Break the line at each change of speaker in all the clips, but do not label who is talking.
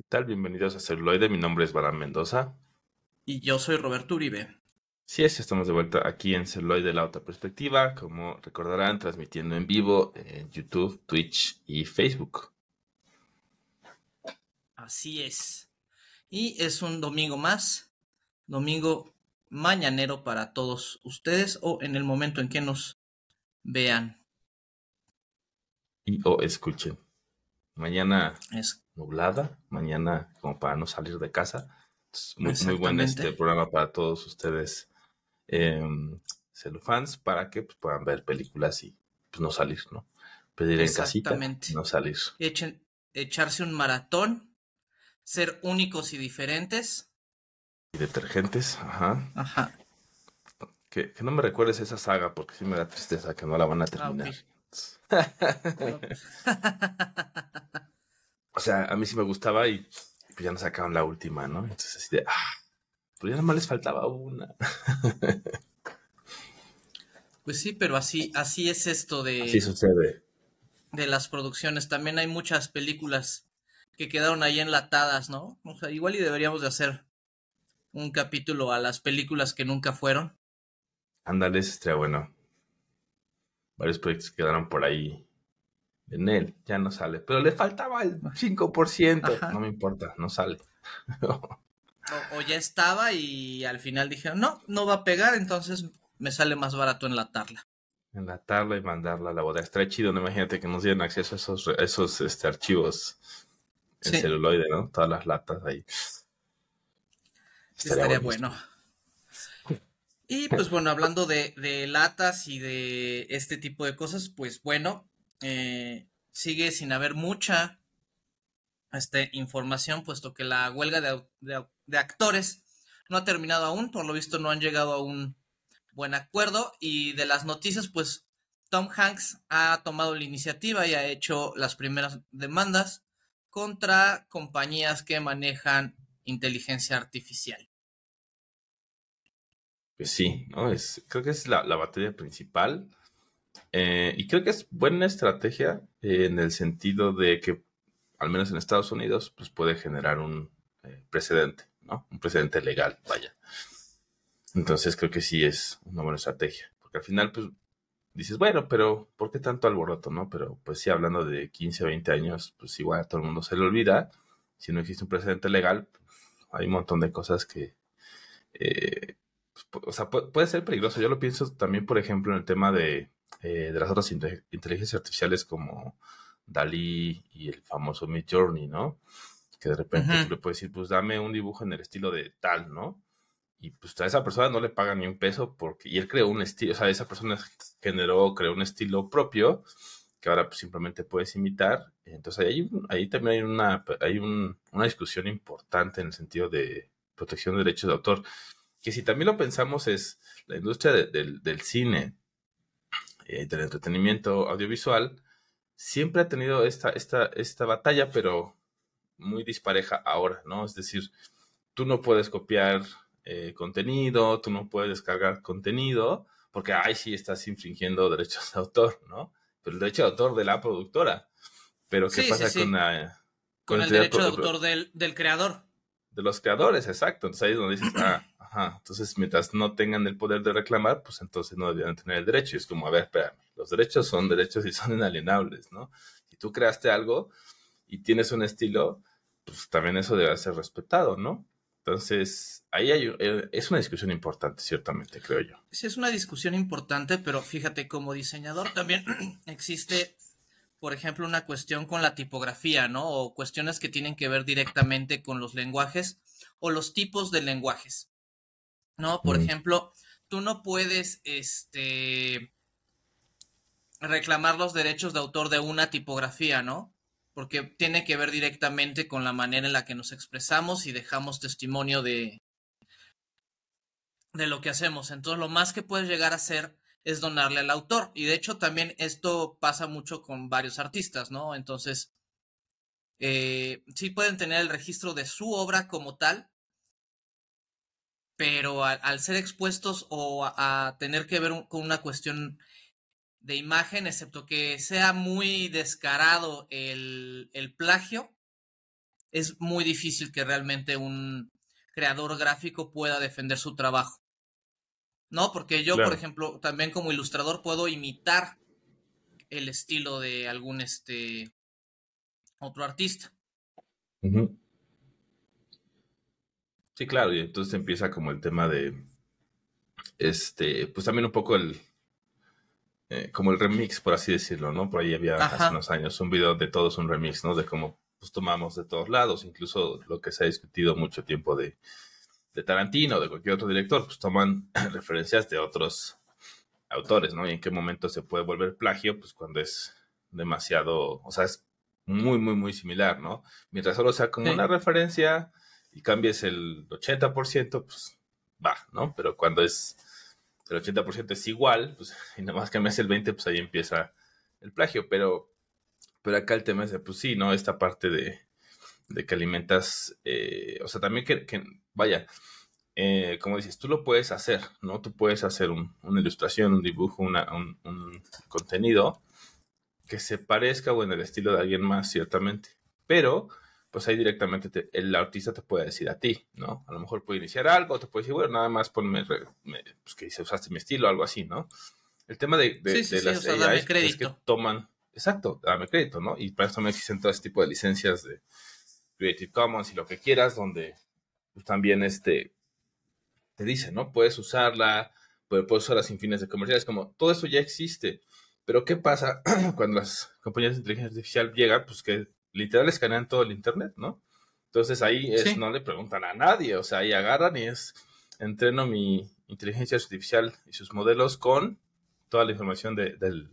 ¿Qué tal? Bienvenidos a Celuloide. Mi nombre es Barán Mendoza.
Y yo soy Roberto Uribe.
Sí, es, estamos de vuelta aquí en Celuloide La Otra Perspectiva. Como recordarán, transmitiendo en vivo en YouTube, Twitch y Facebook.
Así es. Y es un domingo más. Domingo mañanero para todos ustedes o en el momento en que nos vean.
Y o escuchen. Mañana es nublada, mañana como para no salir de casa. muy, muy buen este programa para todos ustedes, eh, celufans, para que pues, puedan ver películas y pues, no salir, ¿no? Pedir en casita, no salir.
Echen, echarse un maratón, ser únicos y diferentes.
Y detergentes, ajá. Ajá. Que, no me recuerdes esa saga porque sí me da tristeza que no la van a ah, terminar. o sea, a mí sí me gustaba y pues ya nos sacaron la última, ¿no? Entonces así de, ah, pues ya nada más les faltaba una.
pues sí, pero así, así es esto de...
Así sucede.
De las producciones. También hay muchas películas que quedaron ahí enlatadas, ¿no? O sea, igual y deberíamos de hacer un capítulo a las películas que nunca fueron.
Ándale, estaría bueno varios proyectos quedaron por ahí en él, ya no sale, pero le faltaba el 5%, no me importa, no sale.
o, ya estaba y al final dijeron, no, no va a pegar, entonces me sale más barato enlatarla.
Enlatarla y mandarla a la bodega. Estaría chido, ¿no? Imagínate que nos dieran acceso a esos, esos este, archivos en celuloide, ¿no? Todas las latas ahí.
Estaría, bueno. Y pues bueno, hablando de, latas y de este tipo de cosas, pues bueno, eh, sigue sin haber mucha este, información, puesto que la huelga de, actores no ha terminado aún, por lo visto no han llegado a un buen acuerdo. Y de las noticias, pues Tom Hanks ha tomado la iniciativa y ha hecho las primeras demandas contra compañías que manejan inteligencia artificial.
Pues sí, ¿no? Es, creo que es la, la batalla principal. Eh, y creo que es buena estrategia eh, en el sentido de que, al menos en Estados Unidos, pues puede generar un eh, precedente, ¿no? Un precedente legal, vaya. Entonces creo que sí es una buena estrategia. Porque al final, pues, dices, bueno, pero ¿por qué tanto alboroto, no? Pero pues sí, hablando de 15 o 20 años, pues igual a todo el mundo se le olvida. Si no existe un precedente legal, pues, hay un montón de cosas que o sea, puede, ser peligroso. Yo lo pienso también, por ejemplo, en el tema de, eh, de las otras inteligencias artificiales como Dalí y el famoso Mid Journey, ¿no? Que de repente tú le puedes decir, pues dame un dibujo en el estilo de tal, ¿no? Y pues a esa persona no le paga ni un peso porque, y él creó un estilo, o sea, esa persona generó, creó un estilo propio que ahora pues, simplemente puedes imitar. Entonces ahí, ahí también hay una, hay una discusión importante en el sentido de protección de derechos de autor que si también lo pensamos es la industria del cine, eh, del entretenimiento audiovisual, siempre ha tenido esta, esta, esta batalla, pero muy dispareja ahora, ¿no? Es decir, tú no puedes copiar eh, contenido, tú no puedes descargar contenido, porque, ay, sí, estás infringiendo derechos de autor, ¿no? Pero el derecho de autor de la productora. Pero, ¿qué pasa con
la... Con, el, derecho de autor del, del, creador.
De los creadores, exacto. Entonces ahí es donde dices, ah, Ajá, entonces mientras no tengan el poder de reclamar, pues entonces no deberían tener el derecho. Y es como, a ver, espérame, los derechos son derechos y son inalienables, ¿no? Si tú creaste algo y tienes un estilo, pues también eso debe ser respetado, ¿no? Entonces, ahí hay, eh, es una discusión importante, ciertamente, creo yo.
Sí, es una discusión importante, pero fíjate, como diseñador también existe, por ejemplo, una cuestión con la tipografía, ¿no? O cuestiones que tienen que ver directamente con los lenguajes o los tipos de lenguajes. ¿no? Por ejemplo, tú no puedes, este, reclamar los derechos de autor de una tipografía, ¿no? Porque tiene que ver directamente con la manera en la que nos expresamos y dejamos testimonio de, de lo que hacemos. Entonces, lo más que puedes llegar a hacer es donarle al autor. Y de hecho, también esto pasa mucho con varios artistas, ¿no? Entonces, eh, sí pueden tener el registro de su obra como tal, pero al, ser expuestos o a, tener que ver con una cuestión de imagen, excepto que sea muy descarado el, plagio, es muy difícil que realmente un creador gráfico pueda defender su trabajo. ¿No? Porque yo, por ejemplo, también como ilustrador puedo imitar el estilo de algún este otro artista.
Sí, claro, y entonces empieza como el tema de este, pues también un poco el eh, como el remix, por así decirlo, ¿no? Por ahí había hace unos años un video de todos un remix, ¿no? De cómo pues tomamos de todos lados, incluso lo que se ha discutido mucho tiempo de, de Tarantino, de cualquier otro director, pues toman referencias de otros autores, ¿no? Y en qué momento se puede volver plagio, pues cuando es demasiado, o sea, es muy, muy, muy similar, ¿no? Mientras solo sea como una referencia y cambies el 80%, pues va, ¿no? Pero cuando es el 80% es igual, pues y nada más cambias el 20%, pues ahí empieza el plagio. Pero, pero acá el tema es de, pues sí, ¿no? Esta parte de, de que alimentas, eh, o sea, también que, que vaya, eh, como dices, tú lo puedes hacer, ¿no? Tú puedes hacer una ilustración, un dibujo, un, un, contenido que se parezca o en el estilo de alguien más, ciertamente. Pero pues ahí directamente el artista te puede decir a ti, ¿no? A lo mejor puede iniciar algo, te puede decir, bueno, nada más ponme, pues que dice, usaste mi estilo, algo así, ¿no? El tema de, de,
sí, las es que
toman, exacto, dame crédito, ¿no? Y para eso también existen todo este tipo de licencias de Creative Commons y lo que quieras, donde pues, también este, te dice, ¿no? Puedes usarla, puedes usarla sin fines de comerciales, como todo eso ya existe. Pero ¿qué pasa cuando las compañías de inteligencia artificial llegan? Pues que literal escanean todo el internet, ¿no? Entonces ahí es, no le preguntan a nadie, o sea, ahí agarran y es, entreno mi inteligencia artificial y sus modelos con toda la información del,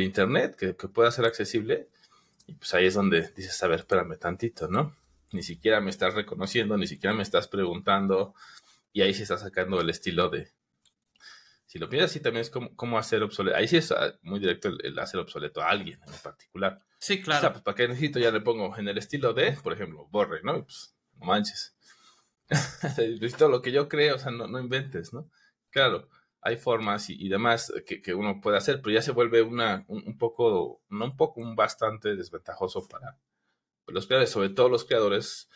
internet que, pueda ser accesible. Y pues ahí es donde dices, a ver, espérame tantito, ¿no? Ni siquiera me estás reconociendo, ni siquiera me estás preguntando. Y ahí se está sacando el estilo de, si lo piensas así también es como, como hacer obsoleto. Ahí sí es ah, muy directo el, hacer obsoleto a alguien en particular.
Sí, claro.
O sea, pues para qué necesito ya le pongo en el estilo de, por ejemplo, borre, ¿no? pues no manches. Necesito lo que yo creo, o sea, no, no inventes, ¿no? Claro, hay formas y, demás que, que, uno puede hacer, pero ya se vuelve una, un, poco, no un poco, un bastante desventajoso para los creadores, sobre todo los creadores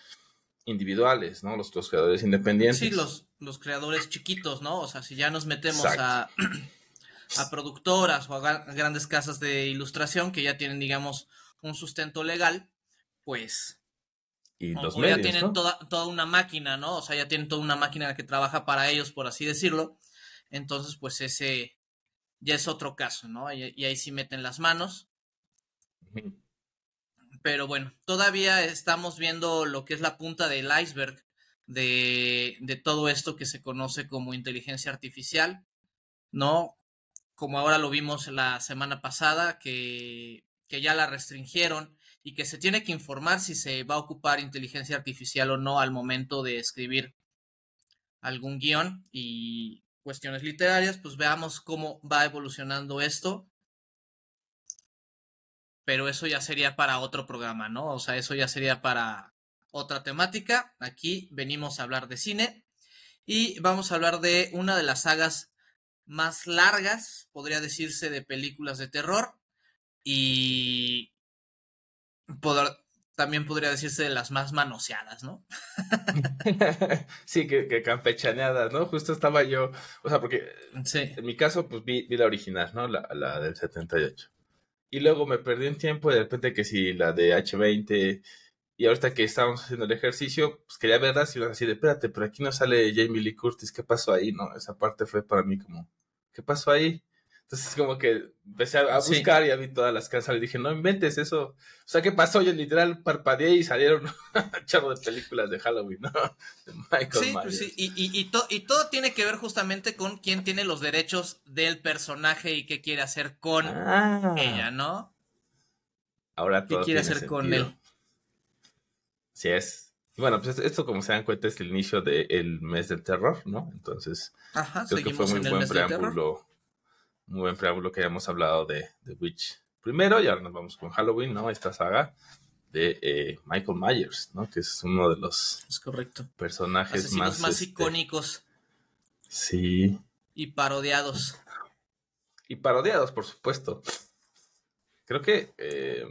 individuales, ¿no? Los, creadores independientes.
Sí, los, los creadores chiquitos, ¿no? O sea, si ya nos metemos a, a productoras o a grandes casas de ilustración que ya tienen, digamos, un sustento legal, pues...
Y los
ya tienen toda, toda una máquina, ¿no? O sea, ya tienen toda una máquina que trabaja para ellos, por así decirlo. Entonces, pues ese ya es otro caso, ¿no? Y, y ahí sí meten las manos. Pero bueno, todavía estamos viendo lo que es la punta del iceberg de, todo esto que se conoce como inteligencia artificial, ¿no? Como ahora lo vimos la semana pasada, que, que ya la restringieron y que se tiene que informar si se va a ocupar inteligencia artificial o no al momento de escribir algún guion y cuestiones literarias, pues veamos cómo va evolucionando esto pero eso ya sería para otro programa, ¿no? O sea, eso ya sería para otra temática. Aquí venimos a hablar de cine y vamos a hablar de una de las sagas más largas, podría decirse, de películas de terror y también podría decirse de las más manoseadas, ¿no?
sí, que, campechaneadas, ¿no? Justo estaba yo, o sea, porque en mi caso, pues vi, la original, ¿no? La, la del 78. Y luego me perdí un tiempo y de repente que si la de H20 y ahorita que estábamos haciendo el ejercicio, pues quería verlas y así de, espérate, pero aquí no sale Jamie Lee Curtis, ¿qué pasó ahí? No, esa parte fue para mí como, ¿qué pasó ahí? Entonces como que empecé a, buscar y vi todas las casas y dije, no inventes eso. O sea, ¿qué pasó? Yo literal parpadeé y salieron un charro de películas de Halloween, ¿no? De
Michael sí, pues sí, y, y, y, y, todo tiene que ver justamente con quién tiene los derechos del personaje y qué quiere hacer con ah. ella, ¿no?
Ahora todo
¿Qué quiere hacer con él?
Sí es. Bueno, pues esto como se dan cuenta es el inicio del mes del terror, ¿no? Entonces,
Ajá,
creo que fue muy buen preámbulo muy buen preámbulo que hayamos hablado de The Witch primero y ahora nos vamos con Halloween, ¿no? Esta saga de eh, Michael Myers, ¿no? Que es uno de los
es correcto.
personajes más,
más este, icónicos.
Sí.
Y parodiados.
Y parodiados, por supuesto. Creo que eh,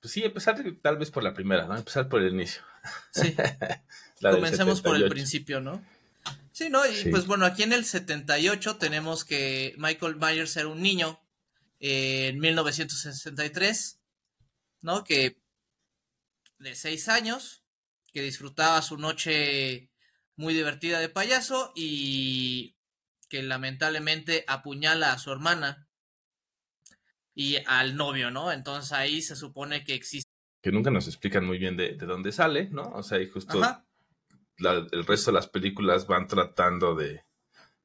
pues sí, empezar tal vez por la primera, ¿no? Empezar por el inicio.
Sí. Comencemos por el principio, ¿no? Sí, ¿no? Y pues bueno, aquí en el 78 tenemos que Michael Myers era un niño eh, en 1963, ¿no? Que de seis años, que disfrutaba su noche muy divertida de payaso y que lamentablemente apuñala a su hermana y al novio, ¿no? Entonces ahí se supone que existe.
Que nunca nos explican muy bien de, dónde sale, ¿no? O sea, y justo el resto de las películas van tratando de...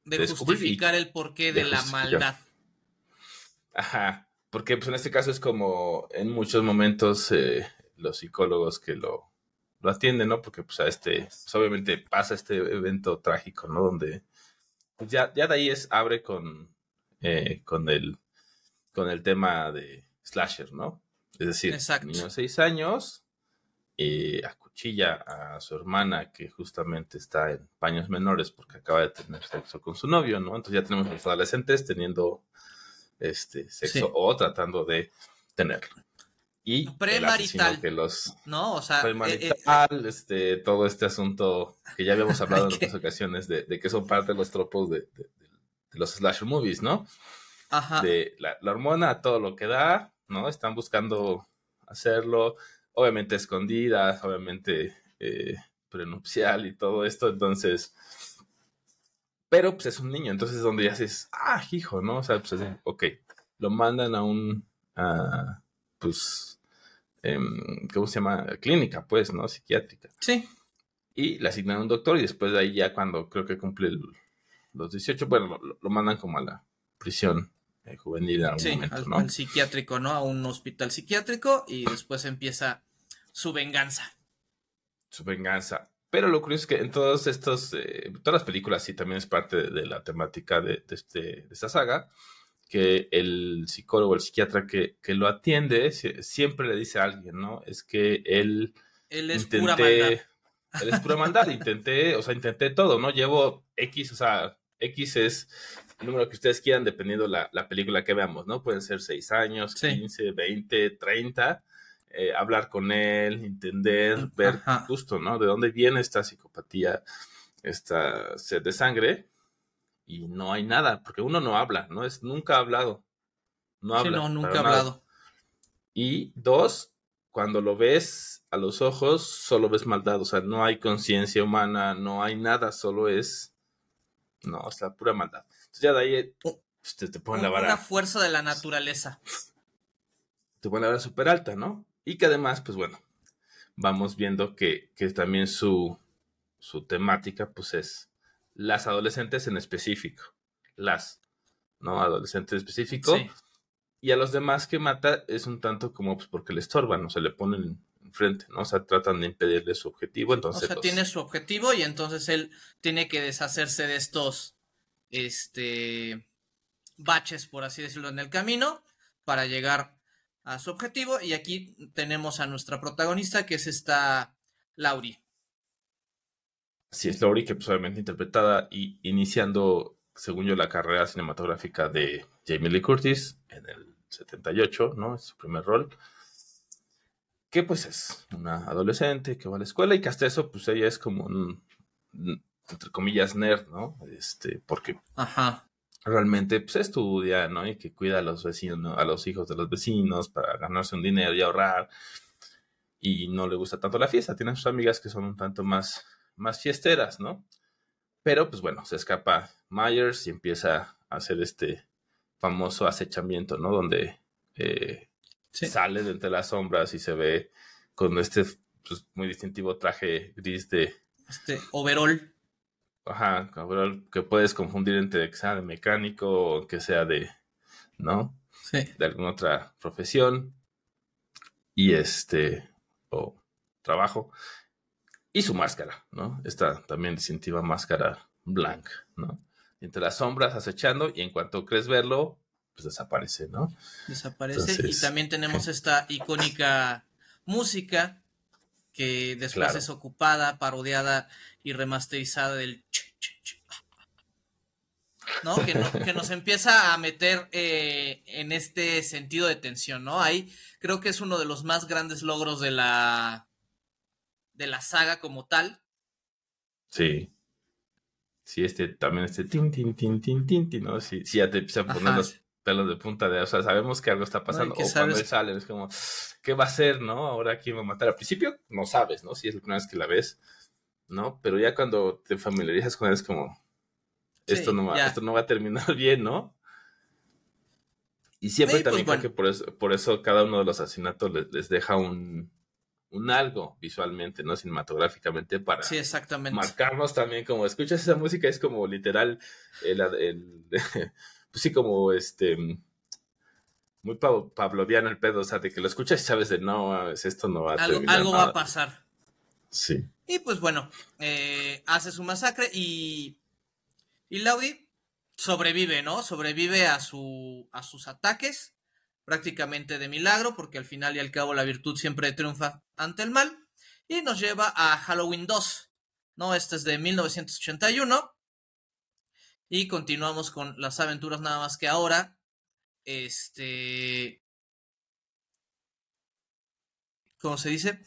De, justificar el porqué de, la maldad.
Ajá, porque pues en este caso es como en muchos momentos eh, los psicólogos que lo, lo atienden, ¿no? Porque pues a este, pues, obviamente pasa este evento trágico, ¿no? Donde pues, ya, ya de ahí es, abre con, eh, con el con el tema de slasher, ¿no? Es decir, niño de seis años eh, acuchilla a su hermana que justamente está en paños menores porque acaba de tener sexo con su novio, ¿no? Entonces ya tenemos a los adolescentes teniendo este sexo o tratando de tenerlo. Y
premarital.
Que los,
no, o sea,
premarital, eh, eh, este, todo este asunto que ya habíamos hablado en otras ocasiones de, que son parte de los tropos de, de los slasher movies, ¿no? de la, hormona todo lo que da, ¿no? Están buscando hacerlo, obviamente escondidas, obviamente eh, prenupcial y todo esto, entonces, pero pues es un niño, entonces es donde ya dices, ah, hijo, ¿no? O sea, pues ok, lo mandan a un, pues, em, ¿cómo se llama? Clínica, pues, ¿no? Psiquiátrica.
Sí.
Y le asignan a un doctor y después de ahí ya cuando creo que cumple los 18, bueno, lo mandan como a la prisión eh, juvenil en algún momento,
al, al psiquiátrico, ¿no? A un hospital psiquiátrico y después empieza su venganza.
Su venganza. Pero lo curioso es que en todos estos, eh, todas las películas, sí, también es parte de, la temática de, este, de esta saga, que el psicólogo, el psiquiatra que, que, lo atiende, siempre le dice a alguien, ¿no? Es que él...
Él es pura maldad.
Él es pura maldad, intenté, o sea, intenté todo, ¿no? Llevo X, o sea, X es el número que ustedes quieran, dependiendo la, la película que veamos, ¿no? Pueden ser 6 años, 15, 20, 30. Hablar con él, entender, ver justo, ¿no? De dónde viene esta psicopatía, esta sed de sangre. Y no hay nada, porque uno no habla, ¿no? Es nunca ha hablado. No habla.
no, nunca ha hablado.
Y dos, cuando lo ves a los ojos, solo ves maldad. O sea, no hay conciencia humana, no hay nada, solo es. No, o sea, pura maldad ya de ahí pues, te, te ponen la vara.
Una fuerza de la naturaleza.
Te ponen la vara súper alta, ¿no? Y que además, pues bueno, vamos viendo que, que también su, su temática, pues es las adolescentes en específico. Las, ¿no? Adolescentes en específico. Y a los demás que mata es un tanto como pues porque le estorban, o se le ponen enfrente, ¿no? O sea, tratan de impedirle su objetivo, entonces... O
sea, tiene su objetivo y entonces él tiene que deshacerse de estos este, baches, por así decirlo, en el camino para llegar a su objetivo. Y aquí tenemos a nuestra protagonista, que es esta Laurie.
Sí, es Laurie, que pues, obviamente interpretada y iniciando, según yo, la carrera cinematográfica de Jamie Lee Curtis en el 78, ¿no? Es su primer rol. Que pues es una adolescente que va a la escuela y que hasta eso, pues ella es como un, entre comillas, nerd, ¿no? Este, porque realmente pues estudia, ¿no? Y que cuida a los vecinos, a los hijos de los vecinos para ganarse un dinero y ahorrar. Y no le gusta tanto la fiesta. Tiene sus amigas que son un tanto más, más fiesteras, ¿no? Pero, pues bueno, se escapa Myers y empieza a hacer este famoso acechamiento, ¿no? Donde eh, sale de entre las sombras y se ve con este pues, muy distintivo traje gris de...
Este overall
ajá, que puedes confundir entre que sea de mecánico o que sea de, ¿no?
Sí.
De alguna otra profesión. Y este, o trabajo. Y su máscara, ¿no? Esta también distintiva máscara blanca, ¿no? Entre las sombras acechando y en cuanto crees verlo, pues desaparece, ¿no?
Desaparece y también tenemos esta icónica música que después es ocupada, parodiada y remasterizada del ¿no? Que, nos empieza a meter eh, en este sentido de tensión, ¿no? Ahí creo que es uno de los más grandes logros de la de la saga como tal.
Sí. Sí, este, también este tin, tin, tin, tin, tin, tin, ¿no? Sí, sí ya te empieza a poner los pelos de punta de, o sea, sabemos que algo está pasando. o cuando él sale, es como, ¿qué va a hacer, no? Ahora quién va a matar. Al principio no sabes, ¿no? Si es la primera vez que la ves, ¿no? Pero ya cuando te familiarizas con él es como, esto, no va, esto no va a terminar bien, ¿no? Y siempre también pues, creo que por eso, por eso cada uno de los asesinatos les deja un, un algo visualmente, ¿no? Cinematográficamente para
sí, exactamente.
marcarnos también como escuchas esa música es como literal el, el pues sí como este muy pavloviano el pedo, o sea, de que lo escuchas y sabes de no, esto no va a
algo, algo va a pasar.
Sí.
Y pues bueno, eh, hace su masacre y y Laudi sobrevive, ¿no? Sobrevive a su a sus ataques prácticamente de milagro, porque al final y al cabo la virtud siempre triunfa ante el mal, y nos lleva a Halloween 2, ¿no? Este es de 1981, y continuamos con las aventuras nada más que ahora, este... ¿Cómo se dice?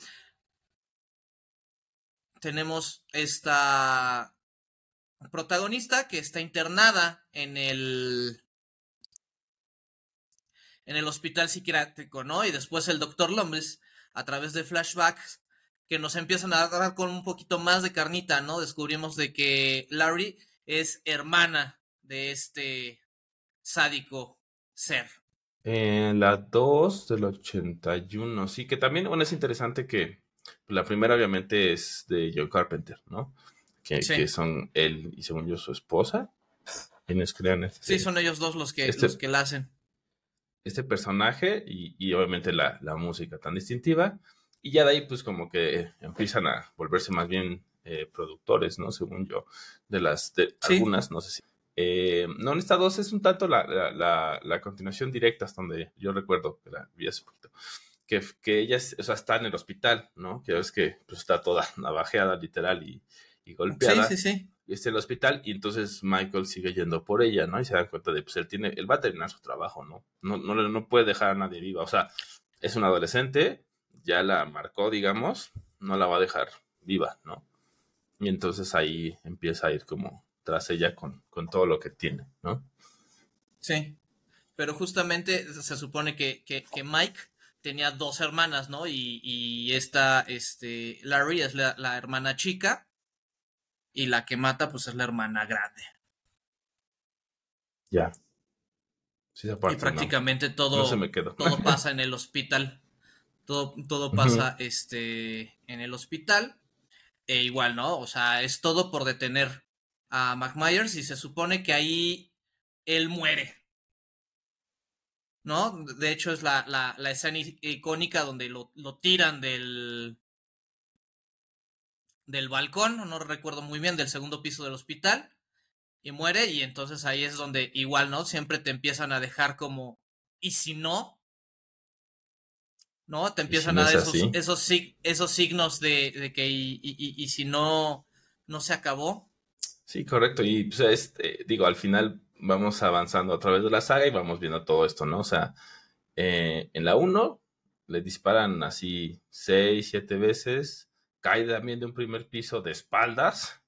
Tenemos esta protagonista que está internada en el en el hospital psiquiátrico, ¿no? Y después el doctor Lombres, a través de flashbacks, que nos empiezan a dar con un poquito más de carnita, ¿no? Descubrimos de que Larry es hermana de este sádico ser.
En la 2 del 81, sí, que también, bueno, es interesante que la primera obviamente es de John Carpenter, ¿no? Que, son él y según yo su esposa. Quienes crean este,
Sí, son ellos dos los que, este los que la hacen
este personaje y, obviamente la, música tan distintiva. Y ya de ahí, pues como que empiezan a volverse más bien eh, productores, ¿no? Según yo, de las, de algunas, no sé si. Eh, no, en esta dos es un tanto la, continuación directa, hasta donde yo recuerdo que la vi hace poquito. Que, que ella o sea, está en el hospital, ¿no? Que es que pues, está toda navajeada, literal, y, y golpeada.
Sí, sí, sí
y está en el hospital y entonces Michael sigue yendo por ella, ¿no? Y se dan cuenta de, pues él tiene, él va a terminar su trabajo, ¿no? No, no, no puede dejar a nadie viva, o sea, es un adolescente, ya la marcó, digamos, no la va a dejar viva, ¿no? Y entonces ahí empieza a ir como tras ella con, con todo lo que tiene, ¿no?
Sí, pero justamente se supone que, que, Mike tenía dos hermanas, ¿no? Y, y esta, este, Larry es la, la hermana chica y la que mata pues es la hermana grande.
Ya.
y prácticamente todo, todo pasa en el hospital. Todo, todo pasa este, en el hospital. E igual, ¿no? O sea, es todo por detener a McMyers y se supone que ahí él muere. ¿No? De hecho, es la, la, la escena icónica donde lo, lo tiran del, del balcón, no recuerdo muy bien, del segundo piso del hospital, y muere, y entonces ahí es donde igual, ¿no? Siempre te empiezan a dejar como, ¿y si no? ¿No? Te empiezan a dar esos, esos, esos, signos de, que, y, y, si no, no se acabó.
Sí, correcto, y pues, este, digo, al final vamos avanzando a través de la saga y vamos viendo todo esto, ¿no? O sea, eh, en la 1 le disparan así 6, 7 veces cae también de un primer piso de espaldas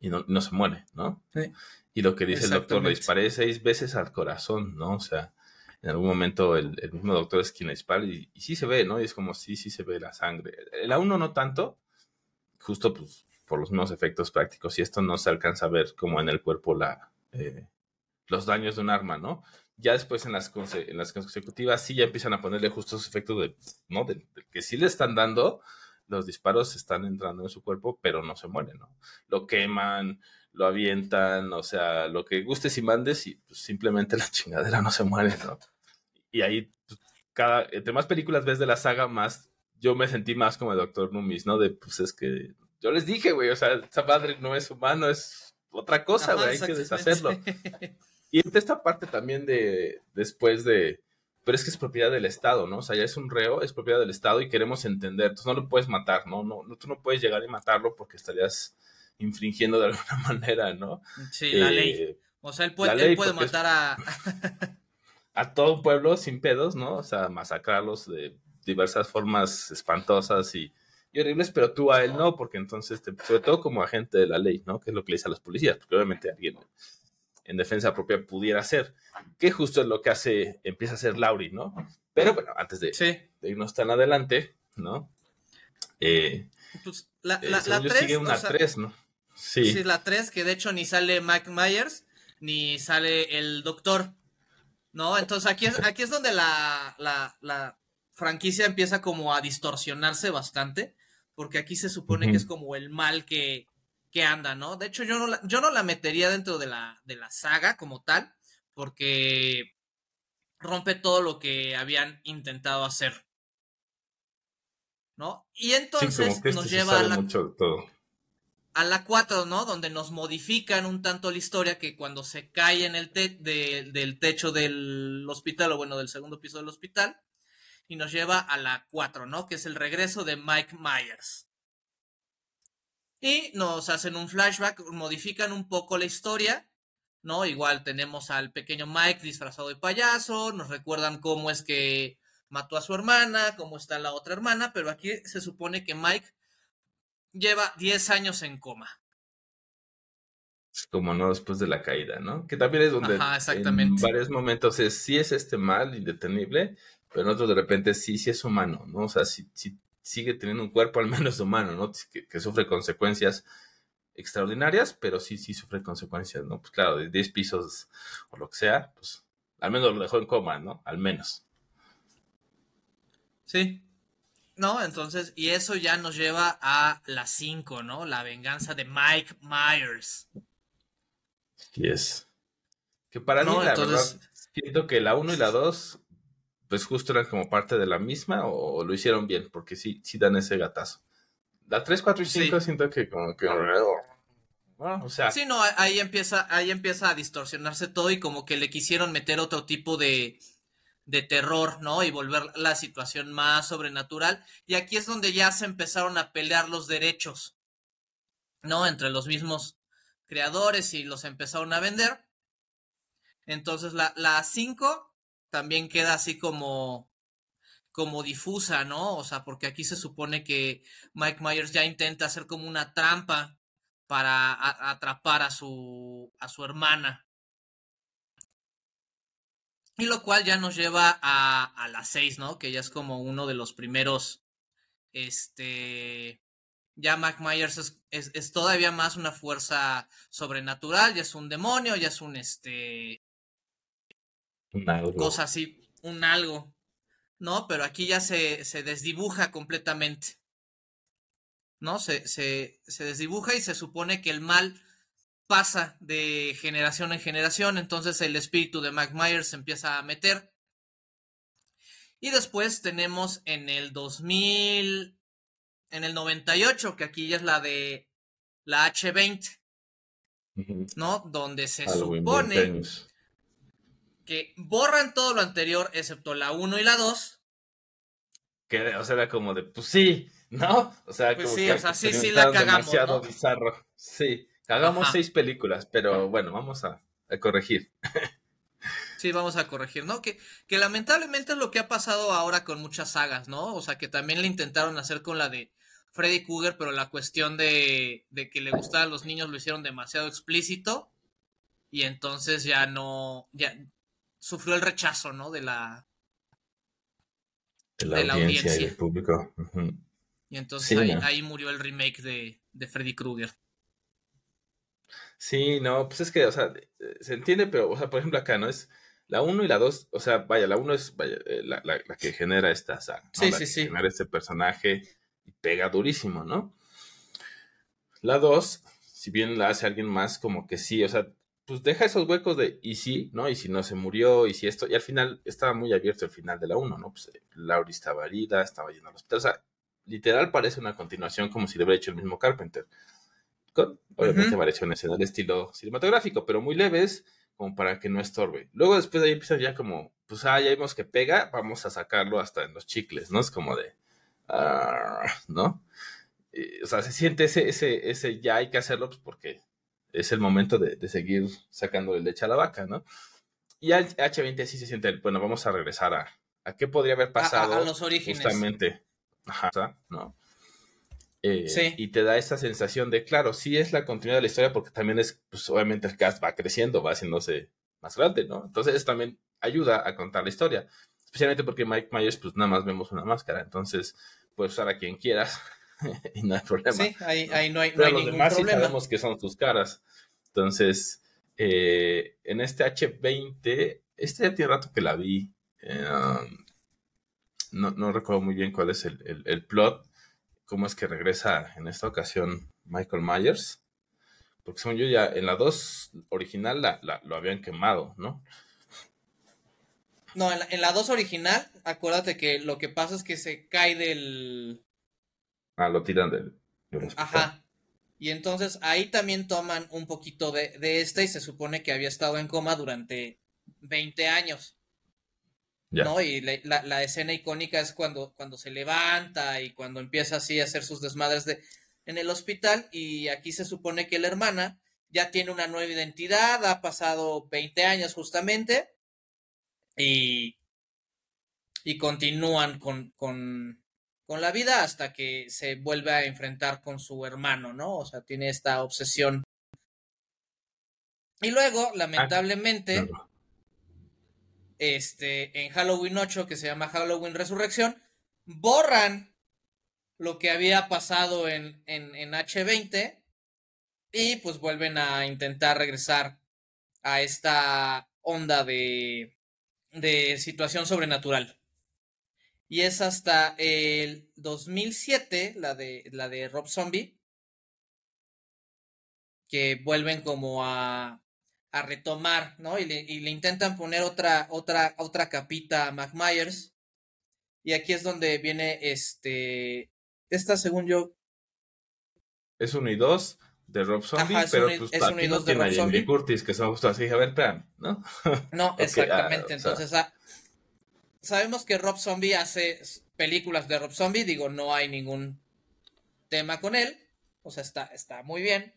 y no, se muere, ¿no? Sí. Y lo que dice el doctor, le disparé seis veces al corazón, ¿no? O sea, en algún momento el, mismo doctor es quien dispara y, sí se ve, ¿no? Y es como, sí, sí se ve la sangre. El A1 no tanto, justo pues, por los mismos efectos prácticos, y esto no se alcanza a ver como en el cuerpo la, eh, los daños de un arma, ¿no? Ya después en las, en las consecutivas sí ya empiezan a ponerle justos efectos de, ¿no? de que sí le están dando, los disparos están entrando en su cuerpo, pero no se muere, ¿no? Lo queman, lo avientan, o sea, lo que gustes y mandes y pues, simplemente la chingadera no se muere, ¿no? Y ahí, pues, cada, entre más películas ves de la saga, más yo me sentí más como el Doctor Numis, ¿no? De, pues es que yo les dije, güey, o sea, esa madre no es humano, es otra cosa, güey, hay que deshacerlo. Y esta parte también de, después de, pero es que es propiedad del Estado, ¿no? O sea, ya es un reo, es propiedad del Estado y queremos entender. Entonces no lo puedes matar, ¿no? no, no tú no puedes llegar y matarlo porque estarías infringiendo de alguna manera, ¿no?
Sí, la ley. Eh, O sea, él puede, puede matar a...
a todo un pueblo sin pedos, ¿no? O sea, masacrarlos de diversas formas espantosas y, horribles, pero tú a él no, porque entonces, sobre todo como agente de la ley, ¿no? Que es lo que le dice a los policías, porque obviamente alguien en defensa propia pudiera hacer, que justo es lo que hace, empieza a hacer Lauri, ¿no? Pero bueno, antes de, irnos tan adelante, ¿no?
Eh, pues la, eh, la, la 3, sigue una 3, ¿no? Sí. sí, la 3, que de hecho ni sale Mike Myers, ni sale el doctor, ¿no? Entonces aquí es, aquí es donde la, la, franquicia empieza como a distorsionarse bastante, porque aquí se supone que es como el mal que, que anda, ¿no? De hecho, yo no la, yo no la metería dentro de la, de la saga como tal, porque rompe todo lo que habían intentado hacer. ¿No? Y entonces nos lleva a la, a la 4, ¿no? Donde nos modifican un tanto la historia que cuando se cae en el del techo del hospital, o bueno, del segundo piso del hospital, y nos lleva a la 4, ¿no? Que es el regreso de Mike Myers. Y nos hacen un flashback, modifican un poco la historia, ¿no? Igual tenemos al pequeño Mike disfrazado de payaso, nos recuerdan cómo es que mató a su hermana, cómo está la otra hermana, pero aquí se supone que Mike lleva 10 años en coma.
Como no después de la caída, ¿no? Que también es donde en varios momentos es, sí es este mal indetenible, pero en otros de repente sí, sí es humano, ¿no? O sea, sí, sí sigue teniendo un cuerpo al menos humano, ¿no? Que, sufre consecuencias extraordinarias, pero sí, sí sufre consecuencias, ¿no? Pues claro, de 10 pisos o lo que sea, pues al menos lo dejó en coma, ¿no? Al menos.
Sí. No, entonces, y eso ya nos lleva a la 5, ¿no? La venganza de Mike Myers.
Sí es. Que para mí, la verdad, siento que la 1 y la 2 pues justo eran como parte de la misma o, lo hicieron bien, porque sí, sí dan ese gatazo. La 3, 4 y 5 siento que como que... o sea...
Sí, no, ahí empieza, ahí empieza a distorsionarse todo y como que le quisieron meter otro tipo de, de terror, ¿no? Y volver la situación más sobrenatural. Y aquí es donde ya se empezaron a pelear los derechos, ¿no? Entre los mismos creadores y los empezaron a vender. Entonces la 5 también queda así como como difusa, ¿no? O sea, porque aquí se supone que Mike Myers ya intenta hacer como una trampa para atrapar a su a su hermana. Y lo cual ya nos lleva a, a las seis, ¿no? Que ya es como uno de los primeros. Este. Ya Mike Myers es, es, es, todavía más una fuerza sobrenatural, ya es un demonio, ya es un este. Un algo. Cosa así, un algo. ¿No? Pero aquí ya se, se desdibuja completamente. ¿No? Se, se, se desdibuja y se supone que el mal pasa de generación en generación. Entonces el espíritu de Mike Myers se empieza a meter. Y después tenemos en el 2000, en el 98, que aquí ya es la de la H20, ¿no? Donde se supone que borran todo lo anterior excepto la 1 y la 2.
Que, o sea, era como de, pues sí, ¿no? O sea,
pues sí, o sea, sí, sí la cagamos. Demasiado
bizarro. Sí, cagamos seis películas, pero bueno, vamos a, corregir.
Sí, vamos a corregir, ¿no? Que, que lamentablemente es lo que ha pasado ahora con muchas sagas, ¿no? O sea, que también le intentaron hacer con la de Freddy Krueger, pero la cuestión de, de que le gustaban los niños lo hicieron demasiado explícito y entonces ya no, ya, sufrió el rechazo, ¿no? De la,
de la, audiencia, y del público.
Y entonces ahí, murió el remake de, de Freddy Krueger.
Sí, no, pues es que, o sea, se entiende, pero, o sea, por ejemplo, acá, ¿no? Es la 1 y la 2, o sea, vaya, la 1 es eh, la, la, que genera esta saga, Sí, sí, sí. Genera este personaje y pega durísimo, ¿no? La 2, si bien la hace alguien más, como que sí, o sea, pues deja esos huecos de y si, ¿no? Y si no se murió, y si esto, y al final estaba muy abierto el final de la 1, ¿no? Pues eh, Laurie estaba herida, estaba yendo al hospital, o sea, literal parece una continuación como si lo hubiera hecho el mismo Carpenter. Con, obviamente, variaciones en el estilo cinematográfico, pero muy leves, como para que no estorbe. Luego, después de ahí empiezan ya como, pues, ah, ya vimos que pega, vamos a sacarlo hasta en los chicles, ¿no? Es como de, ah, ¿no? o sea, se siente ese, ese, ese ya hay que hacerlo, pues, porque es el momento de, de seguir sacándole leche a la vaca, ¿no? Y H20 sí se siente, bueno, vamos a regresar a, a qué podría haber pasado.
A, los orígenes.
Justamente. Ajá, ¿no? Eh, sí. Y te da esa sensación de, claro, sí es la continuidad de la historia porque también es, pues obviamente el cast va creciendo, va haciéndose más grande, ¿no? Entonces eso también ayuda a contar la historia. Especialmente porque Mike Myers, pues nada más vemos una máscara. Entonces, puedes usar a quien quieras y no hay problema.
Sí, ahí, ahí no hay,
Pero
no
los demás sí sabemos que son sus caras. Entonces, eh, en este H20, este ya tiene rato que la vi. Eh, um, no, no, recuerdo muy bien cuál es el, el, plot, cómo es que regresa en esta ocasión Michael Myers. Porque según yo ya en la 2 original la, la, lo habían quemado, ¿no?
No, en la, 2 original, acuérdate que lo que pasa es que se cae del...
Ah, lo tiran del...
Ajá. Y entonces ahí también toman un poquito de, de esta y se supone que había estado en coma durante 20 años. ¿No? Y la, la, escena icónica es cuando, cuando se levanta y cuando empieza así a hacer sus desmadres de, en el hospital y aquí se supone que la hermana ya tiene una nueva identidad, ha pasado 20 años justamente y, y continúan con, con, con la vida hasta que se vuelve a enfrentar con su hermano, ¿no? O sea, tiene esta obsesión. Y luego, ah, lamentablemente, este, en Halloween 8, que se llama Halloween Resurrección, borran lo que había pasado en, en, en H20 y pues vuelven a intentar regresar a esta onda de, de situación sobrenatural. Y es hasta el 2007, la de, la de Rob Zombie, que vuelven como a, a retomar, ¿no? Y le, y le, intentan poner otra, otra, otra capita a Mac Myers. Y aquí es donde viene este. Esta, según yo.
Es uno y dos de Rob Zombie, pero pues es aquí no tiene a Jamie Curtis, que son justo así, a ver, espérame, ¿no?
No, exactamente. Entonces, ah, sabemos que Rob Zombie hace películas de Rob Zombie, digo, no hay ningún tema con él. O sea, está, está muy bien.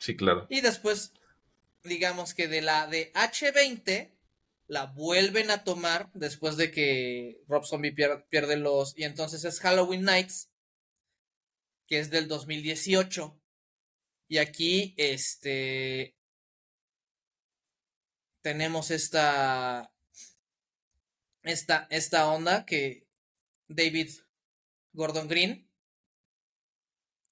Sí, claro.
Y después, digamos que de la de H20, la vuelven a tomar después de que Rob Zombie pierde, los... Y entonces es Halloween Nights, que es del 2018. Y aquí, este... Tenemos esta... Esta, esta onda que David Gordon Green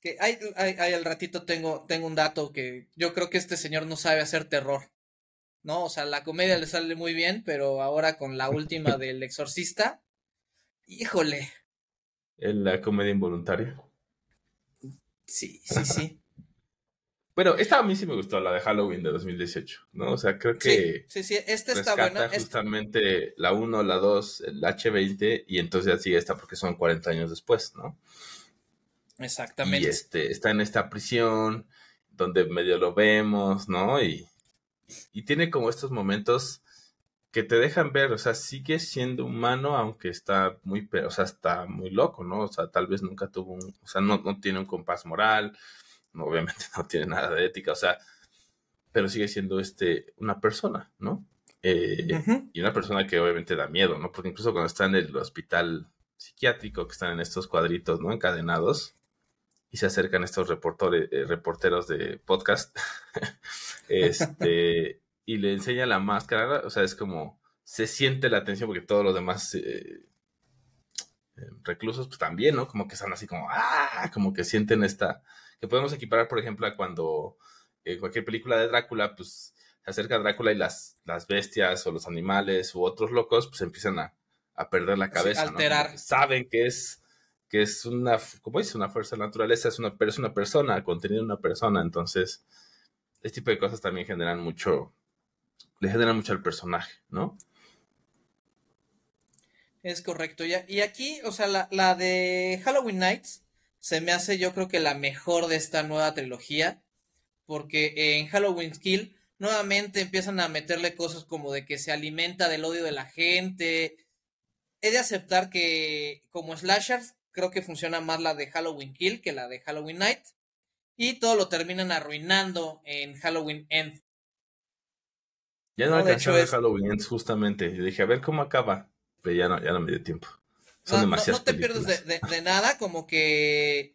que hay, hay, al ratito tengo, tengo un dato que yo creo que este señor no sabe hacer terror. ¿No? O sea, la comedia le sale muy bien, pero ahora con la última del exorcista, híjole.
¿La comedia involuntaria?
Sí, sí, sí.
Bueno, esta a mí sí me gustó, la de Halloween de 2018, ¿no? O sea, creo que.
Sí, sí, sí. esta está buena.
Justamente la 1, la 2, el H20, y entonces ya sigue esta porque son 40 años después, ¿no?
Exactamente.
Y este, está en esta prisión donde medio lo vemos, ¿no? Y, y tiene como estos momentos que te dejan ver, o sea, sigue siendo humano, aunque está muy, o sea, está muy loco, ¿no? O sea, tal vez nunca tuvo un, o sea, no, no tiene un compás moral, obviamente no tiene nada de ética, o sea, pero sigue siendo este, una persona, ¿no? Eh, y una persona que obviamente da miedo, ¿no? Porque incluso cuando está en el hospital psiquiátrico, que están en estos cuadritos, ¿no? Encadenados, y se acercan estos eh, reporteros de podcast este, y le enseña la máscara, o sea, es como se siente la tensión porque todos los demás eh, eh, reclusos pues también, ¿no? Como que están así como, ah, como que sienten esta, que podemos equiparar, por ejemplo, a cuando en cualquier película de Drácula, pues se acerca Drácula y las, las bestias o los animales u otros locos, pues empiezan a, perder la cabeza,
alterar.
Saben que es que es una, como dice, una fuerza de naturaleza, es una, es una persona, contenido de una persona, entonces, este tipo de cosas también generan mucho, le generan mucho al personaje, ¿no?
Es correcto. Y aquí, o sea, la, la de Halloween Nights se me hace yo creo que la mejor de esta nueva trilogía, porque en Halloween Kill nuevamente empiezan a meterle cosas como de que se alimenta del odio de la gente. He de aceptar que como slashers creo que funciona más la de Halloween Kill que la de Halloween Night. y todo lo terminan arruinando en Halloween End.
Ya no, alcanzó Halloween End justamente. Y dije, a ver cómo acaba. Pero ya no, ya no me dio tiempo.
Son no, no, te pierdes de, nada, como que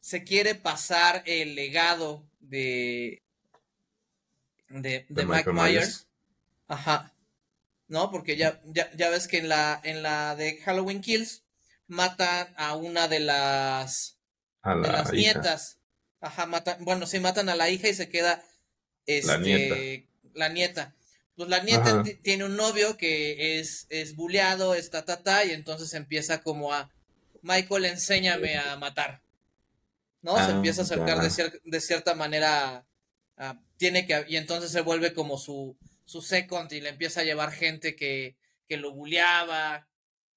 se quiere pasar el legado de, de, de, Mike Myers. Ajá. ¿No? Porque ya, ya, ya, ves que en la, en la de Halloween Kills matan a una de las, de las nietas. Ajá, matan, bueno, sí, matan a la hija y se queda este, la nieta. La nieta. Pues la nieta tiene un novio que es, es buleado, es ta, ta, y entonces empieza como a, Michael, enséñame a matar. ¿No? se ah, empieza a acercar de, de, cierta manera, tiene que, y entonces se vuelve como su, su second y le empieza a llevar gente que, que lo buleaba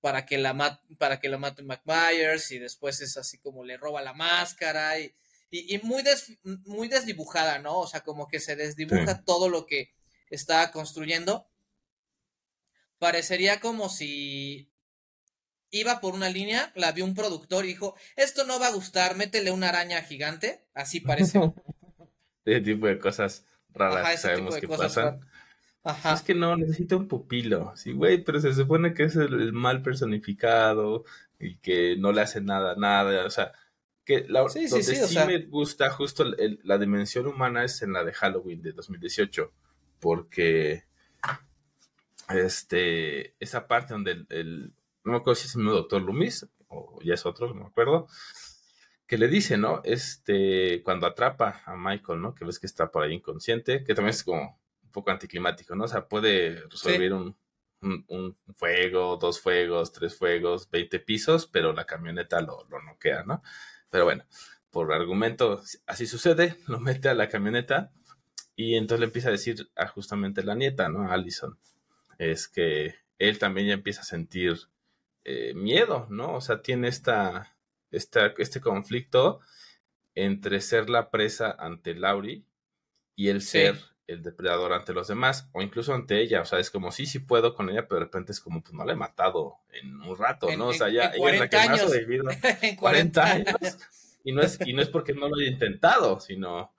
para que la para que lo mate McMyers y después es así como le roba la máscara y, y, muy, muy desdibujada, ¿no? O sea, como que se desdibuja todo lo que estaba construyendo, parecería como si iba por una línea, la vio un productor y dijo, esto no va a gustar, métele una araña gigante, así parece.
Ese tipo de cosas raras sabemos que pasan. Es que no, necesita un pupilo, sí, güey, pero se supone que es el, mal personificado y que no le hace nada, nada, o sea, que la, sí, donde sí, me gusta justo la dimensión humana es en la de Halloween de 2018 porque este, esa parte donde el, no me acuerdo si es el mismo doctor Loomis o ya es otro, no me acuerdo, que le dice, ¿no? Este, cuando atrapa a Michael, ¿no? Que ves que está por ahí inconsciente, que también es como poco anticlimático, ¿no? O sea, puede resolver un, un, fuego, dos fuegos, tres fuegos, 20 pisos, pero la camioneta lo, lo noquea, ¿no? Pero bueno, por argumento, así sucede, lo mete a la camioneta y entonces le empieza a decir a justamente la nieta, ¿no? Allison, es que él también ya empieza a sentir eh, miedo, ¿no? O sea, tiene esta, esta, este conflicto entre ser la presa ante Laurie y el ser el depredador ante los demás, o incluso ante ella. O sea, es como, sí, sí puedo con ella, pero de repente es como, pues no la he matado en un rato, ¿no? o sea, ya ella es la que años. más ha sobrevivido. en 40 años. Y no, es, y no es porque no lo haya intentado, sino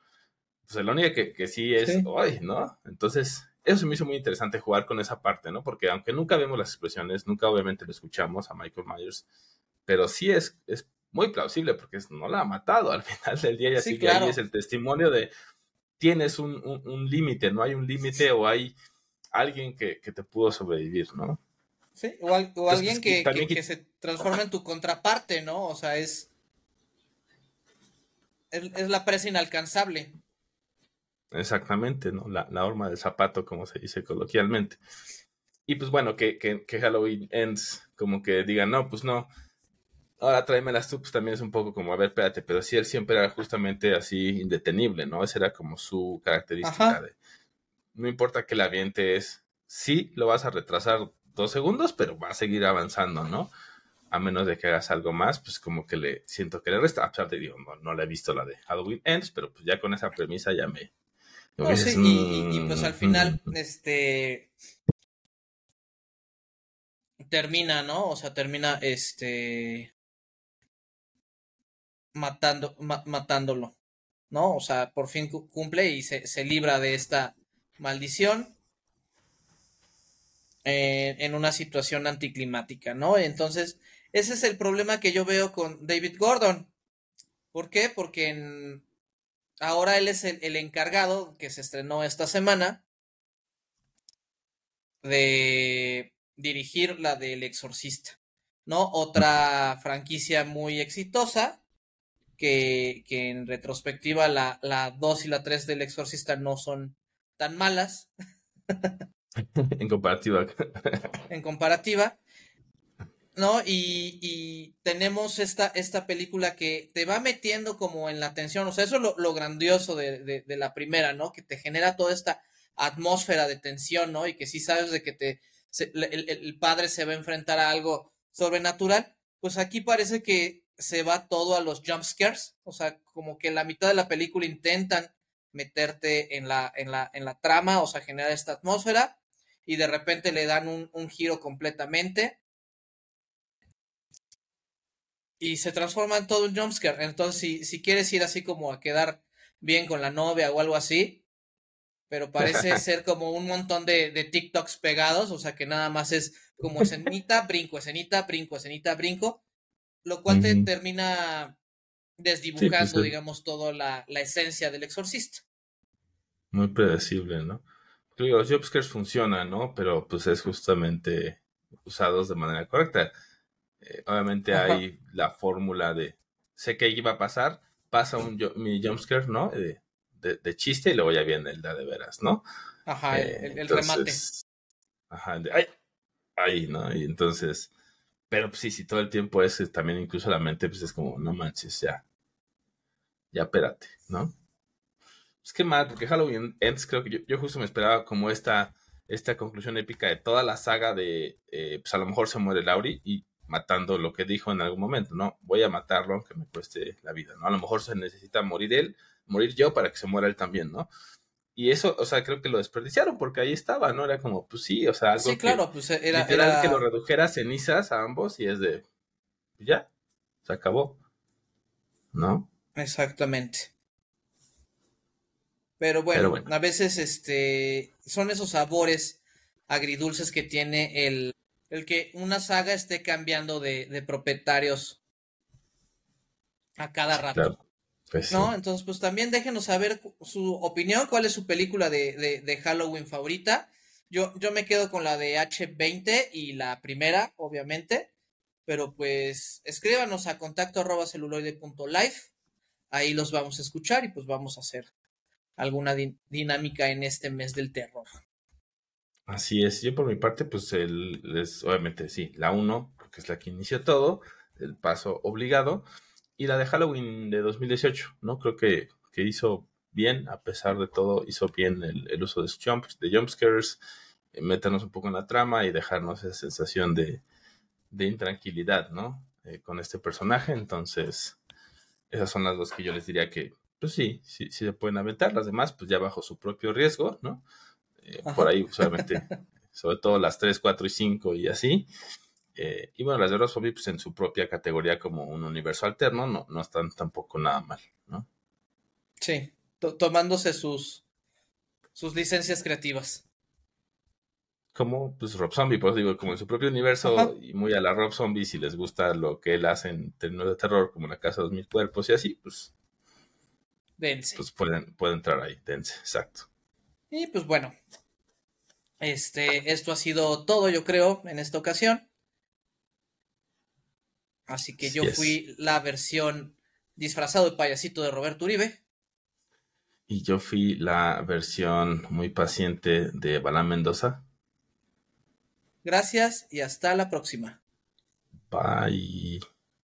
pues el único que, que sí es hoy, ¿no? Entonces, eso se me hizo muy interesante jugar con esa parte, ¿no? Porque aunque nunca vemos las expresiones, nunca obviamente lo escuchamos a Michael Myers, pero sí es, es muy plausible porque no la ha matado al final del día y así que ahí es el testimonio de tienes un, un, límite, no hay un límite o hay alguien que, que, te pudo sobrevivir, ¿no?
Sí, o, alguien pues, que, que, se transforma en tu contraparte, ¿no? O sea, es, es, es la presa inalcanzable.
Exactamente, ¿no? La, la, horma del zapato, como se dice coloquialmente. Y pues bueno, que, que, que, Halloween Ends, como que digan, no, pues no, ahora tráemelas tú, pues también es un poco como, a ver, espérate, pero sí, él siempre era justamente así indetenible, ¿no? Esa era como su característica de, no importa que la avientes, sí, lo vas a retrasar dos segundos, pero va a seguir avanzando, ¿no? A menos de que hagas algo más, pues como que le siento que le resta. A pesar de, digo, no, no la he visto la de Halloween Ends, pero pues ya con esa premisa ya me,
y, pues al final, este termina, ¿no? O sea, termina este matando, matándolo, ¿no? O sea, por fin cumple y se, se libra de esta maldición eh, en una situación anticlimática, ¿no? Entonces, ese es el problema que yo veo con David Gordon. ¿Por qué? Porque ahora él es el, encargado que se estrenó esta semana de dirigir la del exorcista, ¿no? Otra franquicia muy exitosa que, que en retrospectiva la, la 2 y la 3 del exorcista no son tan malas.
en comparativa.
en comparativa. ¿no? Y, y, tenemos esta, esta película que te va metiendo como en la tensión, o sea, eso es lo, grandioso de, de, la primera, ¿no? Que te genera toda esta atmósfera de tensión, ¿no? Y que sí sabes de que te, el, el, padre se va a enfrentar a algo sobrenatural, pues aquí parece que se va todo a los jump scares, o sea, como que la mitad de la película intentan meterte en la, en la, en la trama, o sea, generar esta atmósfera, y de repente le dan un, un giro completamente y se transforma en todo un jumpscare. Entonces, si, si quieres ir así como a quedar bien con la novia o algo así, pero parece ser como un montón de, de TikToks pegados, o sea que nada más es como escenita, brinco, escenita, brinco, escenita, brinco, lo cual te termina pues, desdibujando, digamos, toda la, la, esencia del exorcista.
Muy predecible, ¿no? los jumpscares funcionan, ¿no? Pero pues es justamente usados de manera correcta. Eh, obviamente hay la fórmula de sé que iba a pasar, pasa un mi jumpscare, ¿no? De, de, chiste y luego ya viene el de veras, ¿no?
Ajá, el, eh, remate.
Ajá, de ay, ¿no? Y entonces, pero pues sí, si todo el tiempo es también incluso la mente, pues es como, no manches, ya, ya espérate, ¿no? Es que mal, porque Halloween Ends creo que yo, yo, justo me esperaba como esta, esta conclusión épica de toda la saga de, eh, pues a lo mejor se muere Lauri y matando lo que dijo en algún momento, ¿no? Voy a matarlo aunque me cueste la vida, ¿no? A lo mejor se necesita morir él, morir yo para que se muera él también, ¿no? Y eso, o sea, creo que lo desperdiciaron porque ahí estaba, ¿no? Era como, pues sí, o sea, algo
sí, claro, pues era,
era... que lo redujera a cenizas a ambos y es de, ya, se acabó, ¿no?
Exactamente. Pero bueno, a veces este son esos sabores agridulces que tiene el, el que una saga esté cambiando de, propietarios a cada rato. Pues ¿No? Entonces, pues también déjenos saber su opinión, cuál es su película de, de, Halloween favorita. Yo, yo me quedo con la de H20 y la primera, obviamente. Pero pues escríbanos a contacto arroba life Ahí los vamos a escuchar y pues vamos a hacer alguna dinámica en este mes del terror.
Así es, yo por mi parte, pues el, es obviamente sí, la 1, porque es la que inició todo, el paso obligado, y la de Halloween de 2018, ¿no? Creo que, que hizo bien, a pesar de todo, hizo bien el, uso de jumps, de jumpscares, eh, meternos un poco en la trama y dejarnos esa sensación de, de intranquilidad, ¿no? Eh, con este personaje, entonces, esas son las dos que yo les diría que pues sí, sí, sí se pueden aventar. Las demás, pues ya bajo su propio riesgo, ¿no? Eh, por ahí, solamente, sobre todo las 3, 4 y 5 y así. Eh, y bueno, las de Ross pues en su propia categoría como un universo alterno, no, no están tampoco nada mal, ¿no?
Sí, tomándose sus, sus licencias creativas.
Como, pues, Rob Zombie, pues digo, como en su propio universo y muy a la Rob Zombie, si les gusta lo que él hace en términos de terror, como la Casa de los Mil Cuerpos y así, pues
dense.
Pues pueden, pueden entrar ahí, dense, exacto.
Y pues bueno, este, esto ha sido todo, yo creo, en esta ocasión. Así que yo fui la versión disfrazado de payasito de Roberto Uribe.
Y yo fui la versión muy paciente de Balán Mendoza.
Gracias y hasta la próxima.
Bye.